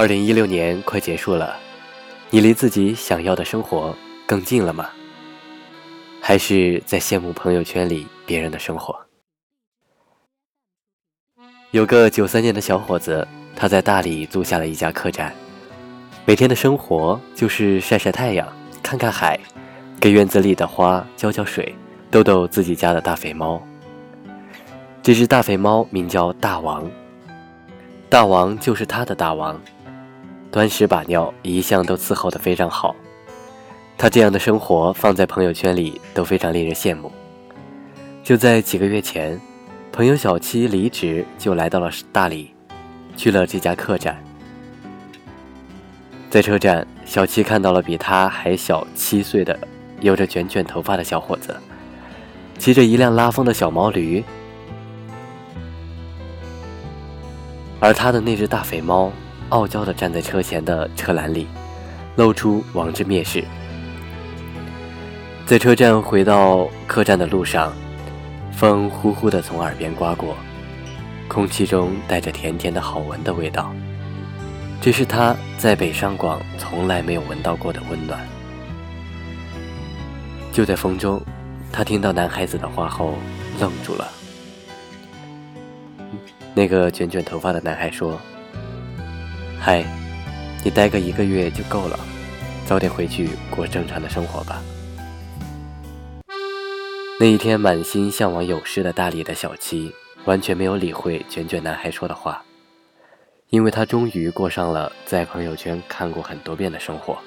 二零一六年快结束了，你离自己想要的生活更近了吗？还是在羡慕朋友圈里别人的生活？有个九三年的小伙子，他在大理租下了一家客栈，每天的生活就是晒晒太阳、看看海，给院子里的花浇浇水，逗逗自己家的大肥猫。这只大肥猫名叫大王，大王就是他的大王。端屎把尿一向都伺候得非常好，他这样的生活放在朋友圈里都非常令人羡慕。就在几个月前，朋友小七离职就来到了大理，去了这家客栈。在车站，小七看到了比他还小七岁的、有着卷卷头发的小伙子，骑着一辆拉风的小毛驴，而他的那只大肥猫。傲娇地站在车前的车篮里，露出王之蔑视。在车站回到客栈的路上，风呼呼地从耳边刮过，空气中带着甜甜的好闻的味道。这是他在北上广从来没有闻到过的温暖。就在风中，他听到男孩子的话后愣住了。那个卷卷头发的男孩说。嗨，你待个一个月就够了，早点回去过正常的生活吧。那一天，满心向往有诗的大理的小七完全没有理会卷卷男孩说的话，因为他终于过上了在朋友圈看过很多遍的生活。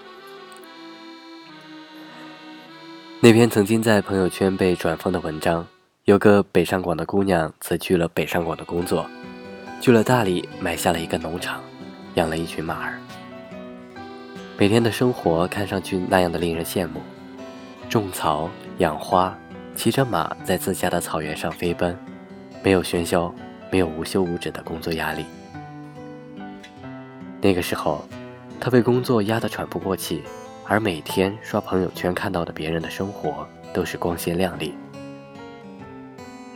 那篇曾经在朋友圈被转发的文章，有个北上广的姑娘辞去了北上广的工作，去了大理买下了一个农场。养了一群马儿，每天的生活看上去那样的令人羡慕：种草、养花，骑着马在自家的草原上飞奔，没有喧嚣，没有无休无止的工作压力。那个时候，他被工作压得喘不过气，而每天刷朋友圈看到的别人的生活都是光鲜亮丽。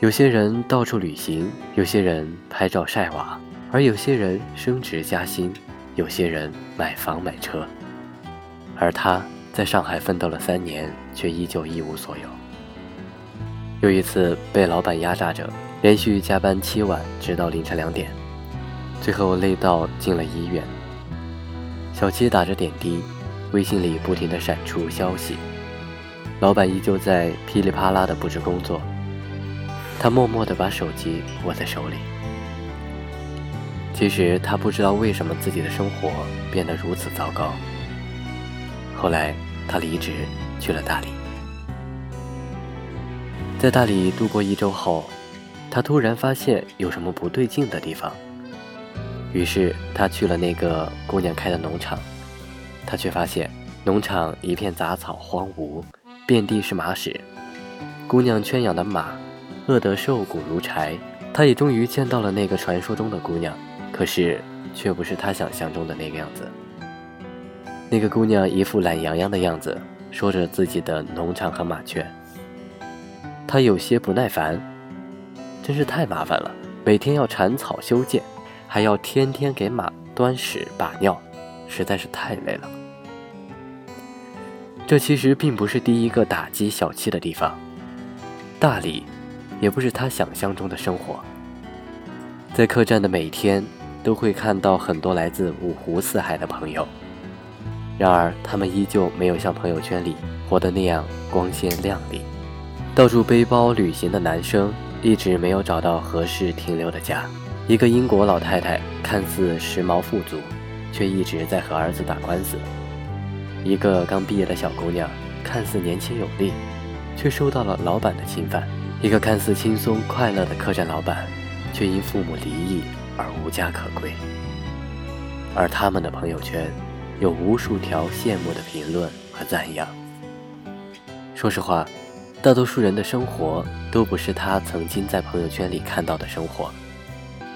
有些人到处旅行，有些人拍照晒娃。而有些人升职加薪，有些人买房买车，而他在上海奋斗了三年，却依旧一无所有。有一次被老板压榨着，连续加班七晚，直到凌晨两点，最后累到进了医院。小七打着点滴，微信里不停地闪出消息，老板依旧在噼里啪啦地布置工作，他默默地把手机握在手里。其实他不知道为什么自己的生活变得如此糟糕。后来他离职去了大理，在大理度过一周后，他突然发现有什么不对劲的地方。于是他去了那个姑娘开的农场，他却发现农场一片杂草荒芜，遍地是马屎。姑娘圈养的马饿得瘦骨如柴，他也终于见到了那个传说中的姑娘。可是，却不是他想象中的那个样子。那个姑娘一副懒洋洋的样子，说着自己的农场和马圈。他有些不耐烦，真是太麻烦了，每天要铲草修剪，还要天天给马端屎把尿，实在是太累了。这其实并不是第一个打击小七的地方，大理，也不是他想象中的生活。在客栈的每天。都会看到很多来自五湖四海的朋友，然而他们依旧没有像朋友圈里活得那样光鲜亮丽。到处背包旅行的男生一直没有找到合适停留的家。一个英国老太太看似时髦富足，却一直在和儿子打官司。一个刚毕业的小姑娘看似年轻有力，却受到了老板的侵犯。一个看似轻松快乐的客栈老板，却因父母离异。而无家可归，而他们的朋友圈有无数条羡慕的评论和赞扬。说实话，大多数人的生活都不是他曾经在朋友圈里看到的生活。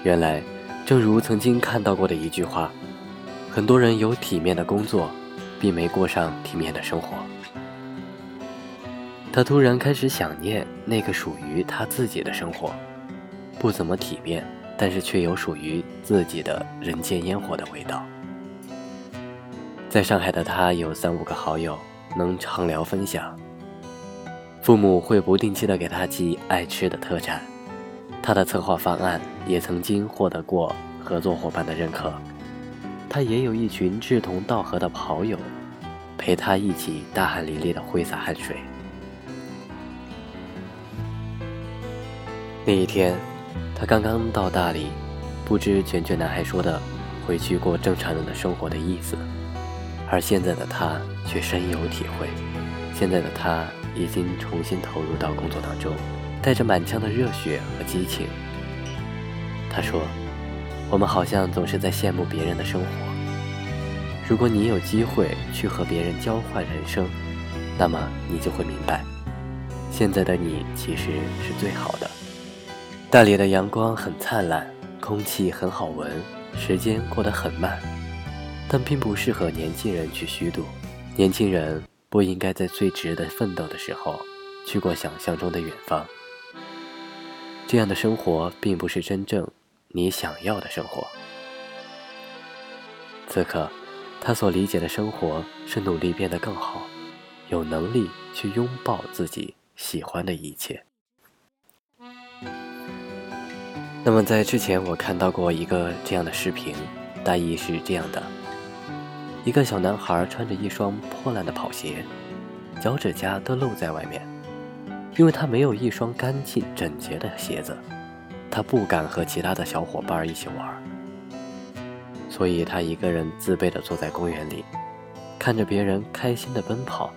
原来，正如曾经看到过的一句话：很多人有体面的工作，并没过上体面的生活。他突然开始想念那个属于他自己的生活，不怎么体面。但是却有属于自己的人间烟火的味道。在上海的他有三五个好友，能畅聊分享。父母会不定期的给他寄爱吃的特产，他的策划方案也曾经获得过合作伙伴的认可。他也有一群志同道合的跑友，陪他一起大汗淋漓的挥洒汗水。那一天，他刚刚到大理，不知卷卷男孩说的“回去过正常人的生活”的意思，而现在的他却深有体会。现在的他已经重新投入到工作当中，带着满腔的热血和激情。他说：“我们好像总是在羡慕别人的生活。如果你有机会去和别人交换人生，那么你就会明白，现在的你其实是最好的。”大理的阳光很灿烂，空气很好闻，时间过得很慢，但并不适合年轻人去虚度。年轻人不应该在最值得奋斗的时候去过想象中的远方。这样的生活并不是真正你想要的生活。此刻，他所理解的生活是努力变得更好，有能力去拥抱自己喜欢的一切。那么在之前我看到过一个这样的视频，大意是这样的：一个小男孩穿着一双破烂的跑鞋，脚趾甲都露在外面，因为他没有一双干净整洁的鞋子，他不敢和其他的小伙伴一起玩，所以他一个人自卑地坐在公园里，看着别人开心地奔跑。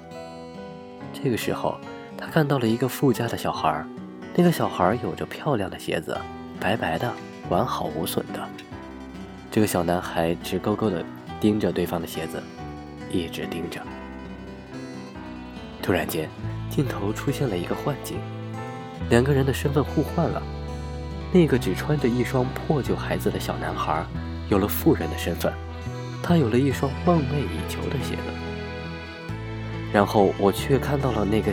这个时候，他看到了一个富家的小孩，那个小孩有着漂亮的鞋子。白白的，完好无损的。这个小男孩直勾勾的盯着对方的鞋子，一直盯着。突然间，镜头出现了一个幻境，两个人的身份互换了。那个只穿着一双破旧鞋子的小男孩，有了富人的身份，他有了一双梦寐以求的鞋子。然后我却看到了那个，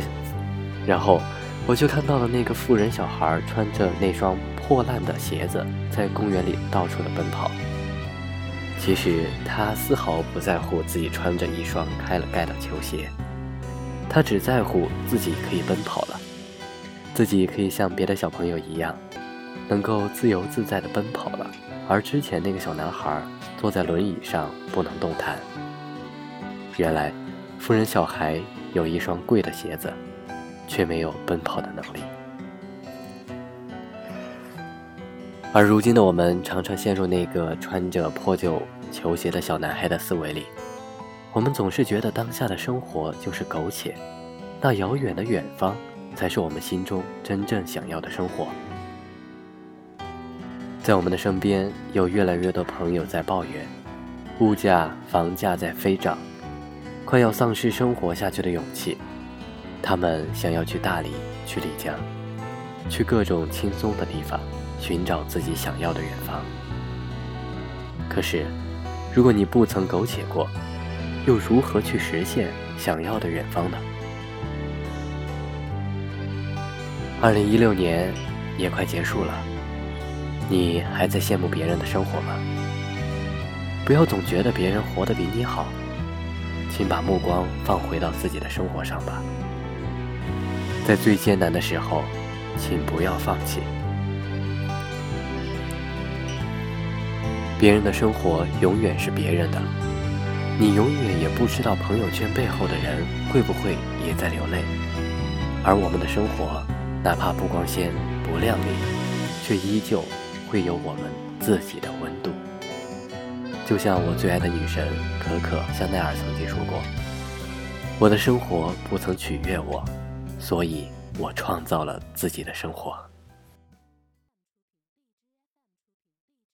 然后我却看到了那个富人小孩穿着那双。破烂的鞋子在公园里到处的奔跑。其实他丝毫不在乎自己穿着一双开了盖的球鞋，他只在乎自己可以奔跑了，自己可以像别的小朋友一样，能够自由自在的奔跑了。而之前那个小男孩坐在轮椅上不能动弹。原来，富人小孩有一双贵的鞋子，却没有奔跑的能力。而如今的我们，常常陷入那个穿着破旧球鞋的小男孩的思维里。我们总是觉得当下的生活就是苟且，那遥远的远方才是我们心中真正想要的生活。在我们的身边，有越来越多朋友在抱怨，物价、房价在飞涨，快要丧失生活下去的勇气。他们想要去大理，去丽江，去各种轻松的地方。寻找自己想要的远方。可是，如果你不曾苟且过，又如何去实现想要的远方呢？二零一六年也快结束了，你还在羡慕别人的生活吗？不要总觉得别人活得比你好，请把目光放回到自己的生活上吧。在最艰难的时候，请不要放弃。别人的生活永远是别人的，你永远也不知道朋友圈背后的人会不会也在流泪。而我们的生活，哪怕不光鲜不亮丽，却依旧会有我们自己的温度。就像我最爱的女神可可香奈儿曾经说过：“我的生活不曾取悦我，所以我创造了自己的生活。”